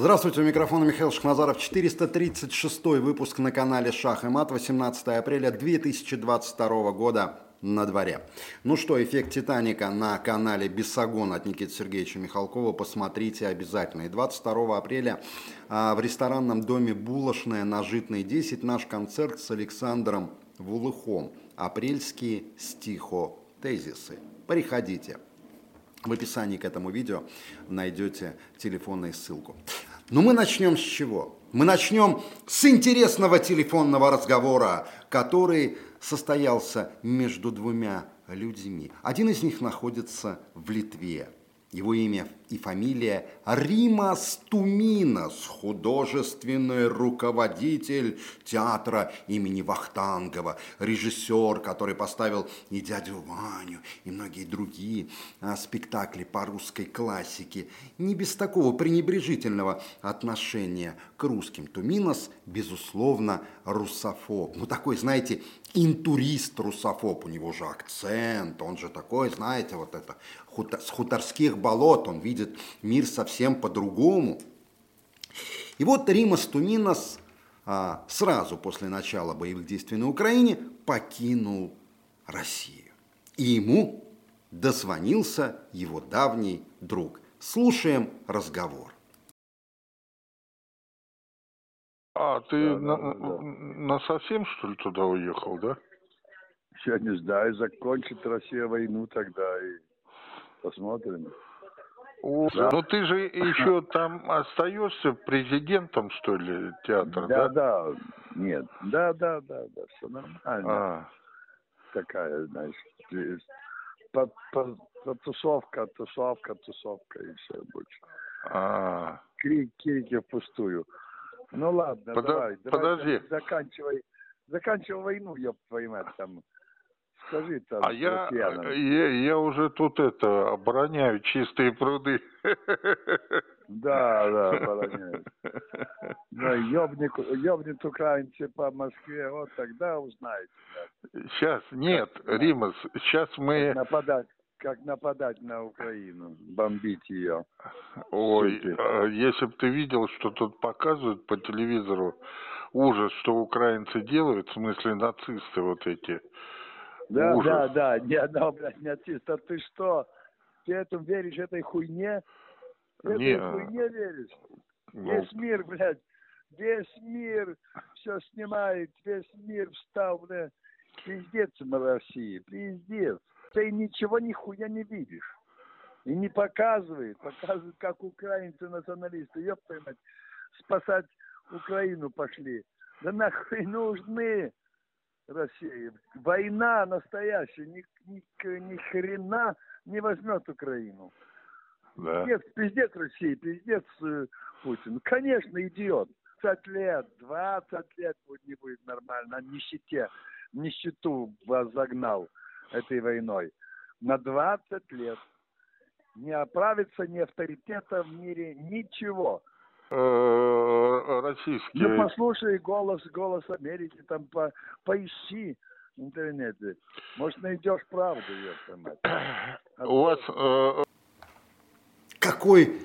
Здравствуйте, у микрофона Михаил Шахназаров. 436 выпуск на канале Шах и Мат. 18 апреля 2022 года на дворе. Ну что, эффект Титаника на канале Бесогон от Никиты Сергеевича Михалкова. Посмотрите обязательно. И 22 апреля а, в ресторанном доме Булошная на Житной 10 наш концерт с Александром Вулыхом. Апрельские стихо-тезисы. Приходите. В описании к этому видео найдете телефонную ссылку. Но мы начнем с чего? Мы начнем с интересного телефонного разговора, который состоялся между двумя людьми. Один из них находится в Литве. Его имя и фамилия Римас Туминас, художественный руководитель театра имени Вахтангова, режиссер, который поставил и «Дядю Ваню», и многие другие а, спектакли по русской классике. Не без такого пренебрежительного отношения к русским. Туминас, безусловно, русофоб. Ну, такой, знаете, интурист-русофоб. У него же акцент, он же такой, знаете, вот это с хуторских болот, он видит мир совсем по-другому. И вот Римас Туминас а, сразу после начала боевых действий на Украине покинул Россию. И ему дозвонился его давний друг. Слушаем разговор. А, ты да, на, да. на совсем, что ли, туда уехал, да? Я не знаю, закончит Россия войну тогда и посмотрим. О, да. Но ты же еще там остаешься президентом, что ли, театра, да? Да, да, нет, да, да, да, да, все нормально. А. Такая, знаешь, по, по, по, тусовка, тусовка, тусовка и все больше. А. Крик, крики впустую. Ну ладно, Под... давай, подожди. давай, заканчивай, заканчивай войну, твою мать, там Скажи там, а я, я, я уже тут это обороняю чистые пруды. Да, да, обороняю. Да, ёбнет, ёбнет украинцы по Москве, вот тогда узнаете. Сейчас, нет, как, Римас, сейчас мы... Как нападать, как нападать на Украину, бомбить ее. Ой. А если бы ты видел, что тут показывают по телевизору, ужас, что украинцы делают, в смысле нацисты вот эти. Да, Ужас. да, да, ни одного, блядь, не артиста. Ты что? Ты этому веришь, этой хуйне? Ты не. этой хуйне веришь? Ну... Весь мир, блядь, весь мир все снимает, весь мир встал, блядь. Пиздец на России, пиздец. Ты ничего нихуя не видишь. И не показывает, показывает, как украинцы националисты, ёб твою мать, спасать Украину пошли. Да нахуй нужны России. Война настоящая, ни, ни, ни хрена не возьмет Украину. Да. Пиздец, пиздец России, пиздец э, Путин. Конечно, идиот. 20 лет, 20 лет будет, не будет нормально. На нищете, нищету вас загнал этой войной. На 20 лет. Не оправится ни авторитета в мире, ничего. Э, российские. Ну, послушай голос, голос Америки, там по, поищи в интернете. Может, найдешь правду, я У вас... Э... Какой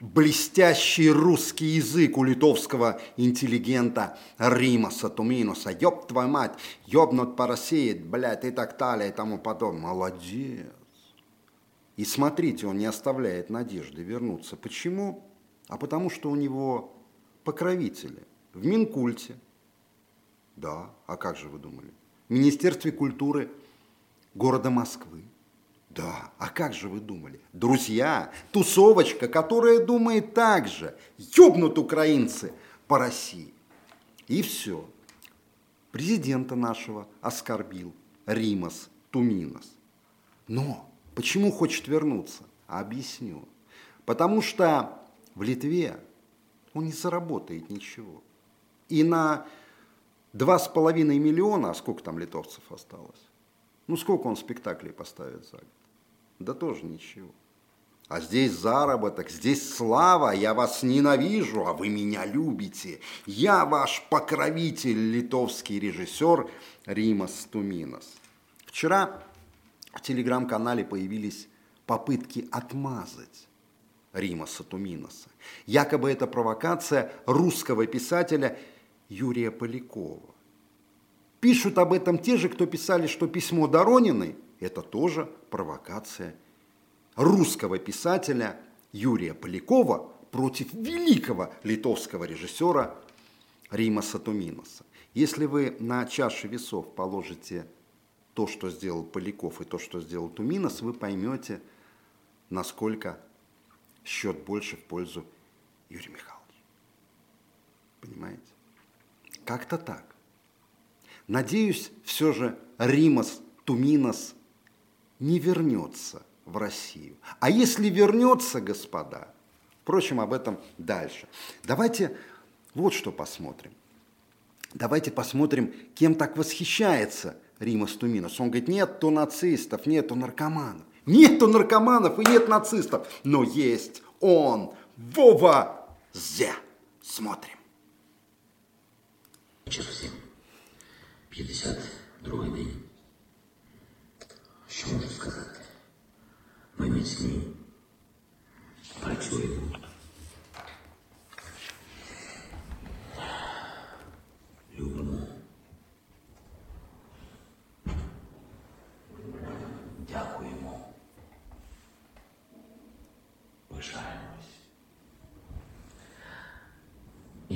блестящий русский язык у литовского интеллигента Римаса Туминуса. Ёб твою мать, ёбнут по России, блядь, и так далее, и тому подобное. Молодец. И смотрите, он не оставляет надежды вернуться. Почему? А потому что у него покровители в Минкульте. Да, а как же вы думали? В Министерстве культуры города Москвы. Да, а как же вы думали? Друзья, тусовочка, которая думает так же. Ёбнут украинцы по России. И все. Президента нашего оскорбил Римас Туминос. Но почему хочет вернуться? Объясню. Потому что в Литве он не заработает ничего. И на два с половиной миллиона, а сколько там литовцев осталось? Ну, сколько он спектаклей поставит за год? Да тоже ничего. А здесь заработок, здесь слава, я вас ненавижу, а вы меня любите. Я ваш покровитель, литовский режиссер Римас Туминас. Вчера в телеграм-канале появились попытки отмазать Рима Сатуминоса. Якобы это провокация русского писателя Юрия Полякова. Пишут об этом те же, кто писали, что письмо Дорониной – это тоже провокация русского писателя Юрия Полякова против великого литовского режиссера Рима Сатуминоса. Если вы на чаше весов положите то, что сделал Поляков и то, что сделал Туминос, вы поймете, насколько счет больше в пользу Юрия Михайловича. Понимаете? Как-то так. Надеюсь, все же Римас Туминос не вернется в Россию. А если вернется, господа, впрочем, об этом дальше. Давайте вот что посмотрим. Давайте посмотрим, кем так восхищается Римас Туминос. Он говорит, нет то нацистов, нету наркоманов. Нету наркоманов и нет нацистов, но есть он, Вова Зе. Смотрим. Вечір всім. 52 день. Що можу сказати? Ми міцні. Працюємо.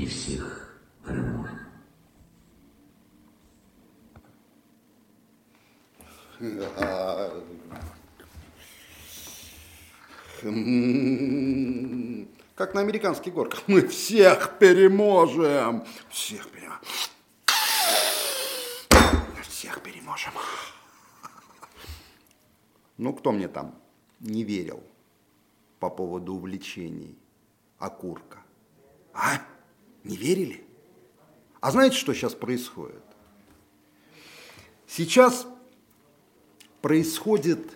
І всіх переможемо. Как на американских горках. Мы всех переможем. Всех переможем. Всех переможем. Ну, кто мне там не верил по поводу увлечений окурка? А? Не верили? А знаете, что сейчас происходит? Сейчас происходит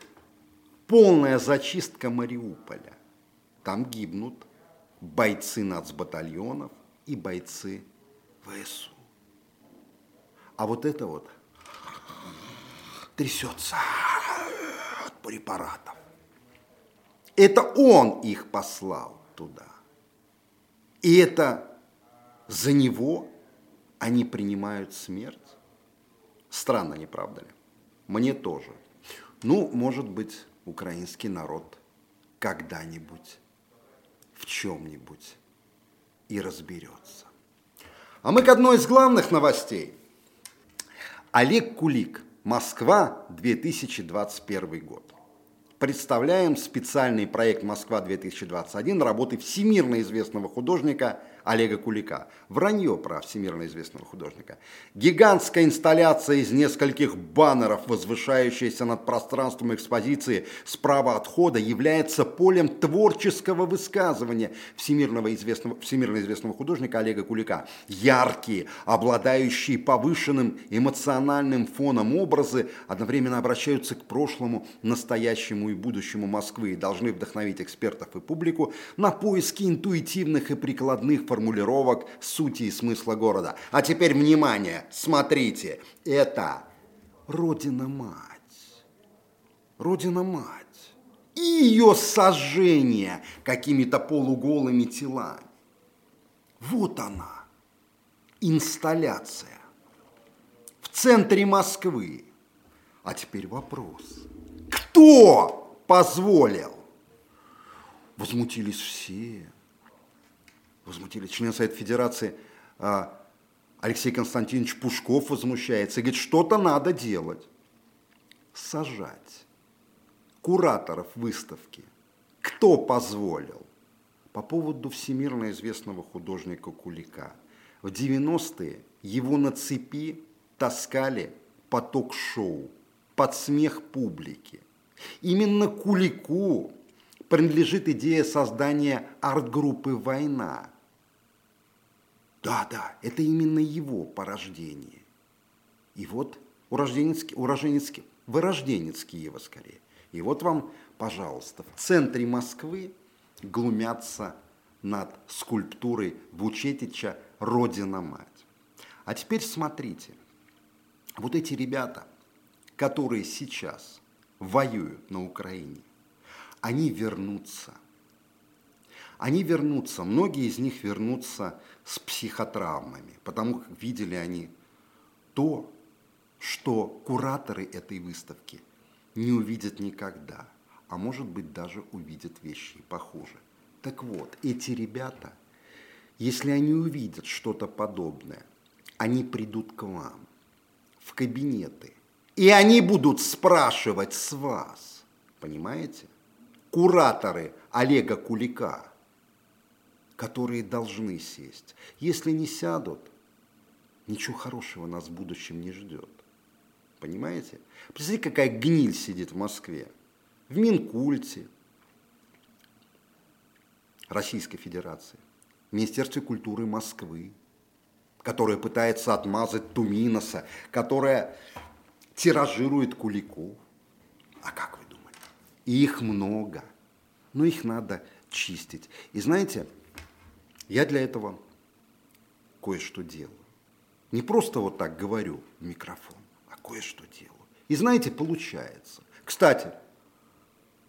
полная зачистка Мариуполя. Там гибнут бойцы нацбатальонов и бойцы ВСУ. А вот это вот трясется от препаратов. Это он их послал туда. И это за него они принимают смерть. Странно, не правда ли? Мне тоже. Ну, может быть, украинский народ когда-нибудь в чем-нибудь и разберется. А мы к одной из главных новостей. Олег Кулик, Москва, 2021 год. Представляем специальный проект «Москва-2021» работы всемирно известного художника Олега Кулика. Вранье про всемирно известного художника. Гигантская инсталляция из нескольких баннеров, возвышающаяся над пространством экспозиции справа от входа, является полем творческого высказывания всемирного известного, всемирно известного художника Олега Кулика. Яркие, обладающие повышенным эмоциональным фоном образы одновременно обращаются к прошлому, настоящему и будущему Москвы и должны вдохновить экспертов и публику на поиски интуитивных и прикладных формулировок формулировок сути и смысла города. А теперь внимание, смотрите, это Родина-мать. Родина-мать. И ее сожжение какими-то полуголыми телами. Вот она, инсталляция в центре Москвы. А теперь вопрос. Кто позволил? Возмутились все возмутились. Член Совета Федерации а, Алексей Константинович Пушков возмущается и говорит, что-то надо делать. Сажать кураторов выставки. Кто позволил? По поводу всемирно известного художника Кулика. В 90-е его на цепи таскали поток шоу под смех публики. Именно Кулику принадлежит идея создания арт-группы «Война», да, да, это именно его порождение. И вот урожденец, уроженец, вырожденец Киева скорее. И вот вам, пожалуйста, в центре Москвы глумятся над скульптурой Вучетича «Родина-мать». А теперь смотрите, вот эти ребята, которые сейчас воюют на Украине, они вернутся они вернутся, многие из них вернутся с психотравмами, потому как видели они то, что кураторы этой выставки не увидят никогда, а может быть даже увидят вещи похуже. Так вот, эти ребята, если они увидят что-то подобное, они придут к вам в кабинеты, и они будут спрашивать с вас, понимаете? Кураторы Олега Кулика, которые должны сесть. Если не сядут, ничего хорошего нас в будущем не ждет. Понимаете? Посмотрите, какая гниль сидит в Москве. В Минкульте Российской Федерации, в Министерстве культуры Москвы, которая пытается отмазать Туминоса, которая тиражирует Куликов. А как вы думали? Их много, но их надо чистить. И знаете, я для этого кое-что делаю. Не просто вот так говорю в микрофон кое-что делаю. И знаете, получается. Кстати,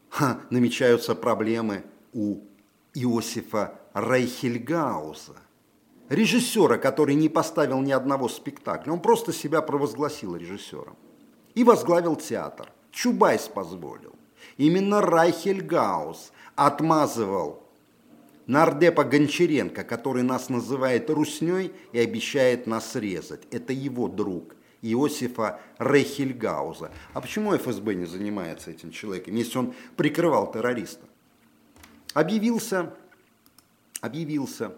ха, намечаются проблемы у Иосифа Рейхельгауза, режиссера, который не поставил ни одного спектакля. Он просто себя провозгласил режиссером. И возглавил театр. Чубайс позволил. Именно Райхельгаус отмазывал нардепа Гончаренко, который нас называет русней и обещает нас резать. Это его друг. Иосифа Рейхельгауза. А почему ФСБ не занимается этим человеком, если он прикрывал террориста? Объявился, объявился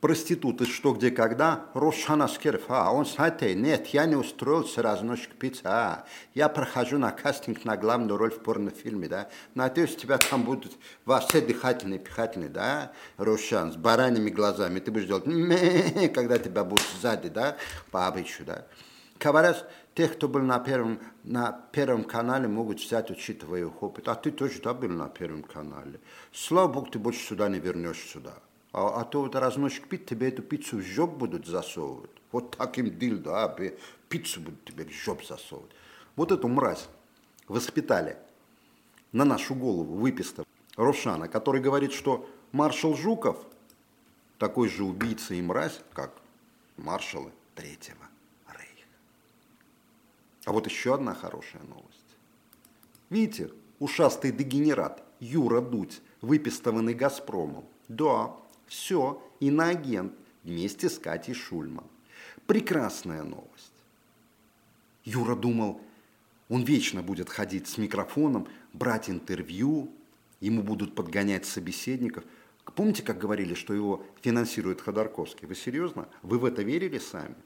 проституты что, где, когда, Рошана Скерфа. Он, знаете, нет, я не устроился разносчик пиццы, а я прохожу на кастинг на главную роль в порнофильме, да. Надеюсь, тебя там будут все дыхательные, пихательные, да, Рошан, с бараньими глазами. Ты будешь делать, когда тебя будут сзади, да, по обычаю, да. Говорят, тех, кто был на первом, на первом канале, могут взять, учитывая их опыт. А ты тоже, да, был на первом канале. Слава Богу, ты больше сюда не вернешься сюда. А, а то вот разносчик пит, тебе эту пиццу в жоп будут засовывать. Вот таким дильдо, а, пиццу будут тебе в жоп засовывать. Вот эту мразь воспитали на нашу голову, выписта Рошана, который говорит, что маршал Жуков такой же убийца и мразь, как маршалы Третьего Рейха. А вот еще одна хорошая новость. Видите, ушастый дегенерат Юра Дудь, выпистованный «Газпромом». Да, все, иноагент вместе с Катей Шульман. Прекрасная новость. Юра думал, он вечно будет ходить с микрофоном, брать интервью, ему будут подгонять собеседников. Помните, как говорили, что его финансирует Ходорковский? Вы серьезно? Вы в это верили сами?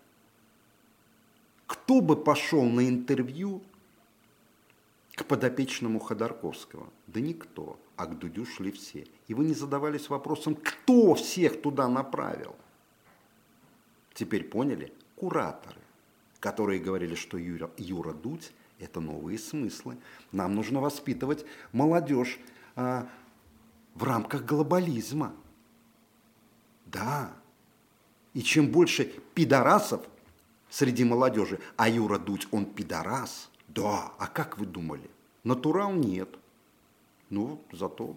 Кто бы пошел на интервью к подопечному Ходорковского? Да никто а к Дудю шли все. И вы не задавались вопросом, кто всех туда направил. Теперь поняли? Кураторы, которые говорили, что Юра, Юра Дудь – это новые смыслы. Нам нужно воспитывать молодежь а, в рамках глобализма. Да. И чем больше пидорасов среди молодежи, а Юра Дудь, он пидорас, да, а как вы думали? Натурал нет. Ну, зато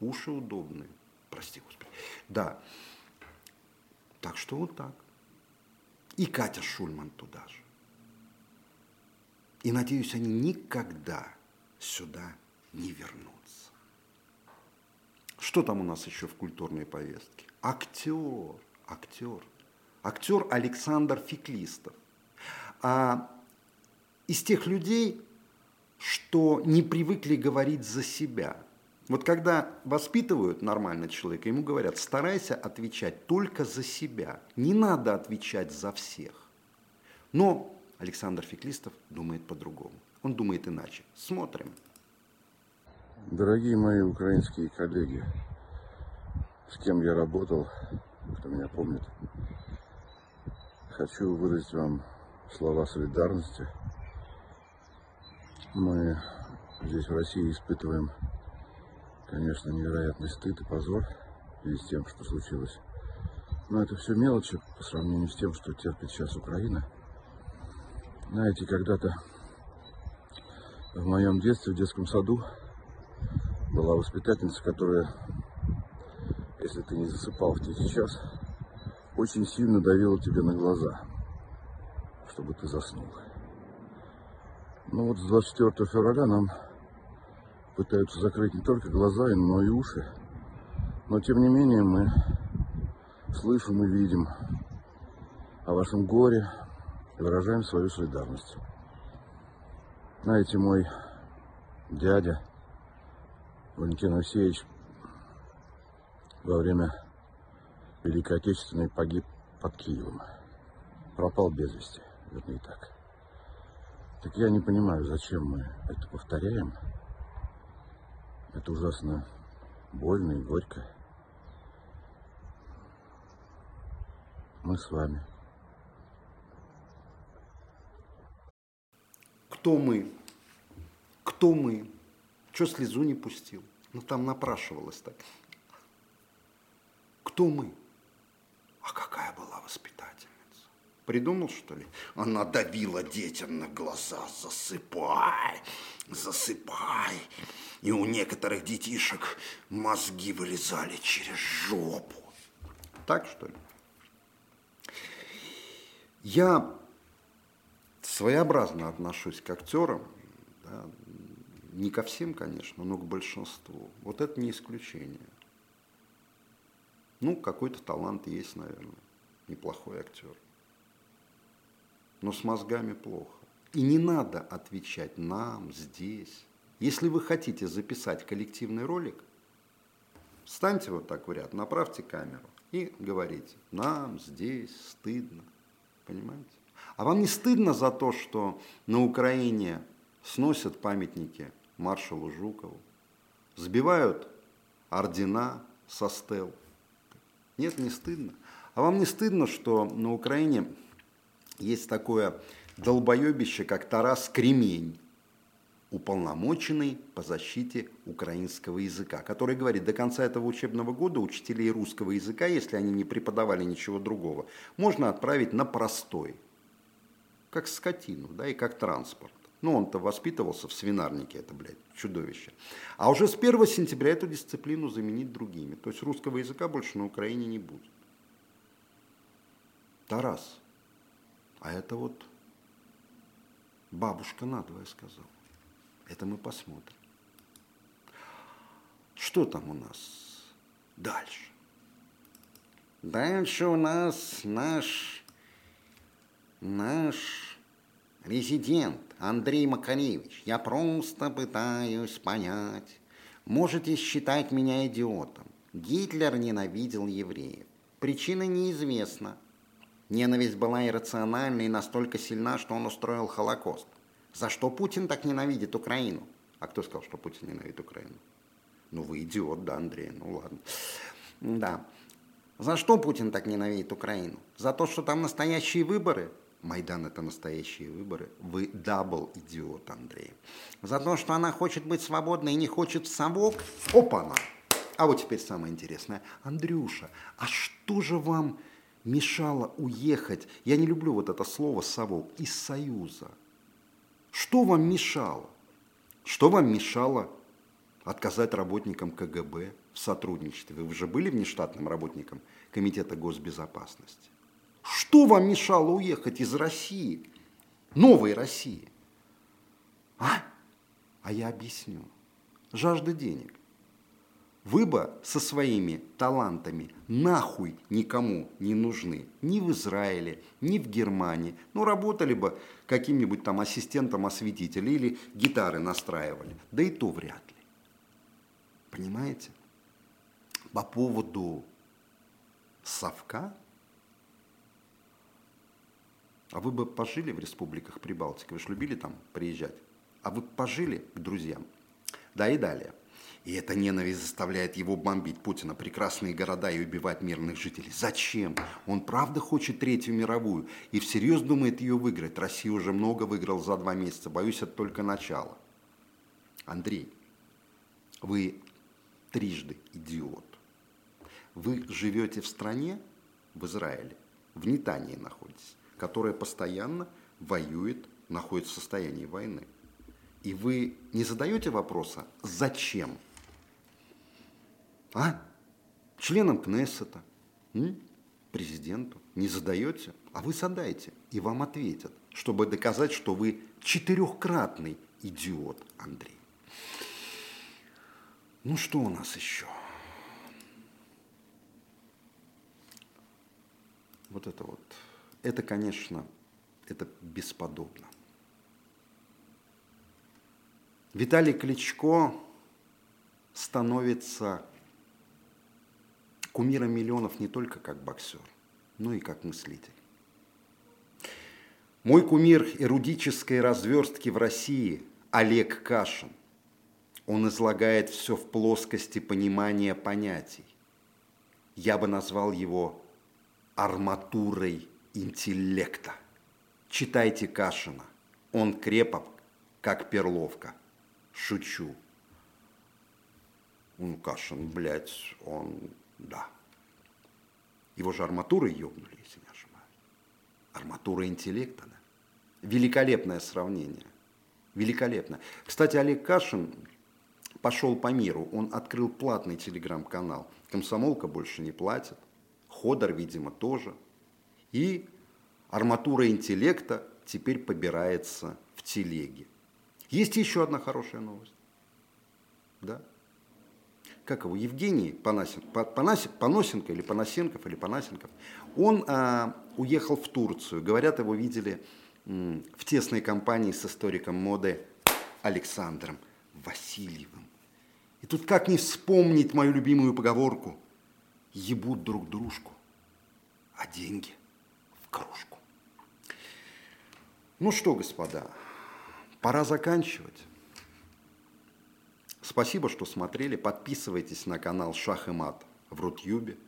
уши удобные. Прости, Господи. Да. Так что вот так. И Катя Шульман туда же. И, надеюсь, они никогда сюда не вернутся. Что там у нас еще в культурной повестке? Актер, актер. Актер Александр Феклистов. А из тех людей, что не привыкли говорить за себя. Вот когда воспитывают нормально человека, ему говорят, старайся отвечать только за себя, не надо отвечать за всех. Но Александр Феклистов думает по-другому. Он думает иначе. Смотрим. Дорогие мои украинские коллеги, с кем я работал, кто меня помнит, хочу выразить вам слова солидарности – мы здесь в России испытываем, конечно, невероятный стыд и позор в связи с тем, что случилось. Но это все мелочи по сравнению с тем, что терпит сейчас Украина. Знаете, когда-то в моем детстве, в детском саду, была воспитательница, которая, если ты не засыпал в тихий час, очень сильно давила тебе на глаза, чтобы ты заснул. Ну вот с 24 февраля нам пытаются закрыть не только глаза, но и уши. Но тем не менее мы слышим и видим о вашем горе и выражаем свою солидарность. Знаете, мой дядя Валентин Алексеевич во время Великой Отечественной погиб под Киевом. Пропал без вести, вернее так. Так я не понимаю, зачем мы это повторяем. Это ужасно больно и горько. Мы с вами. Кто мы? Кто мы? Че слезу не пустил? Ну там напрашивалось так. Кто мы? А какая была воспитательница? Придумал, что ли? Она давила детям на глаза. Засыпай, засыпай. И у некоторых детишек мозги вылезали через жопу. Так, что ли? Я своеобразно отношусь к актерам, да, не ко всем, конечно, но к большинству. Вот это не исключение. Ну, какой-то талант есть, наверное, неплохой актер. Но с мозгами плохо. И не надо отвечать нам здесь. Если вы хотите записать коллективный ролик, встаньте вот так в ряд, направьте камеру и говорите, нам здесь стыдно. Понимаете? А вам не стыдно за то, что на Украине сносят памятники маршалу Жукову, сбивают ордена со стел? Нет, не стыдно. А вам не стыдно, что на Украине есть такое долбоебище, как Тарас Кремень, уполномоченный по защите украинского языка, который говорит, до конца этого учебного года учителей русского языка, если они не преподавали ничего другого, можно отправить на простой, как скотину, да, и как транспорт. Ну, он-то воспитывался в свинарнике, это, блядь, чудовище. А уже с 1 сентября эту дисциплину заменить другими. То есть русского языка больше на Украине не будет. Тарас, а это вот бабушка надвое сказала. Это мы посмотрим. Что там у нас дальше? Дальше у нас наш, наш резидент Андрей Макаревич. Я просто пытаюсь понять. Можете считать меня идиотом. Гитлер ненавидел евреев. Причина неизвестна. Ненависть была иррациональна и настолько сильна, что он устроил Холокост. За что Путин так ненавидит Украину? А кто сказал, что Путин ненавидит Украину? Ну, вы идиот, да, Андрей, ну ладно. Да. За что Путин так ненавидит Украину? За то, что там настоящие выборы? Майдан – это настоящие выборы. Вы double идиот, Андрей. За то, что она хочет быть свободной и не хочет в совок? Опа-на! А вот теперь самое интересное. Андрюша, а что же вам мешало уехать, я не люблю вот это слово «совок», из Союза? Что вам мешало? Что вам мешало отказать работникам КГБ в сотрудничестве? Вы уже были внештатным работником Комитета госбезопасности. Что вам мешало уехать из России, новой России? А? А я объясню. Жажда денег. Вы бы со своими талантами нахуй никому не нужны. Ни в Израиле, ни в Германии. Ну, работали бы каким-нибудь там ассистентом осветителя или гитары настраивали. Да и то вряд ли. Понимаете? По поводу совка, а вы бы пожили в республиках Прибалтики, вы же любили там приезжать, а вы пожили к друзьям. Да и далее – и эта ненависть заставляет его бомбить Путина, прекрасные города и убивать мирных жителей. Зачем? Он правда хочет Третью мировую и всерьез думает ее выиграть. Россия уже много выиграла за два месяца. Боюсь, это только начало. Андрей, вы трижды идиот. Вы живете в стране, в Израиле, в Нетании находитесь, которая постоянно воюет, находится в состоянии войны. И вы не задаете вопроса, зачем А? Членам Кнессета, м? президенту не задаете, а вы задаете, и вам ответят, чтобы доказать, что вы четырехкратный идиот, Андрей. Ну что у нас еще? Вот это вот. Это, конечно, это бесподобно. Виталий Кличко становится кумиром миллионов не только как боксер, но и как мыслитель. Мой кумир эрудической разверстки в России – Олег Кашин. Он излагает все в плоскости понимания понятий. Я бы назвал его арматурой интеллекта. Читайте Кашина. Он крепок, как перловка. Шучу. Ну, Кашин, блядь, он, да. Его же арматурой ёбнули, если не ошибаюсь. Арматура интеллекта, да. Великолепное сравнение. Великолепно. Кстати, Олег Кашин пошел по миру. Он открыл платный телеграм-канал. Комсомолка больше не платит. Ходор, видимо, тоже. И арматура интеллекта теперь побирается в телеге. Есть еще одна хорошая новость. Да? Как его? Евгений Панасин, Панасин, Паносенко или Панасенков или Панасенков. Он а, уехал в Турцию. Говорят, его видели м, в тесной компании с историком моды Александром Васильевым. И тут как не вспомнить мою любимую поговорку? Ебут друг дружку, а деньги в кружку. Ну что, господа, пора заканчивать. Спасибо, что смотрели. Подписывайтесь на канал Шах и Мат в Рутюбе.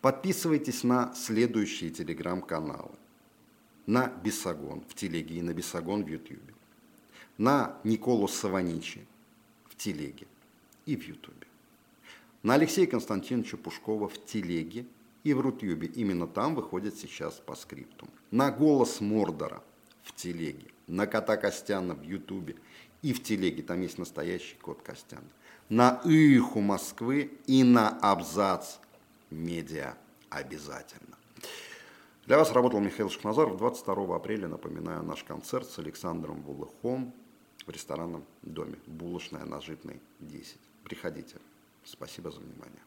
Подписывайтесь на следующие телеграм-каналы. На Бесогон в телеге и на Бесогон в Ютубе. На Николу Саваничи в телеге и в Ютубе. На Алексея Константиновича Пушкова в телеге и в Рутюбе. Именно там выходит сейчас по скрипту. На голос Мордора в телеге, на кота Костяна в Ютубе и в телеге, там есть настоящий кот Костяна, на Иху Москвы и на Абзац Медиа обязательно. Для вас работал Михаил Шахназаров. 22 апреля, напоминаю, наш концерт с Александром Вулыхом в ресторанном доме «Булочная на Житной 10». Приходите. Спасибо за внимание.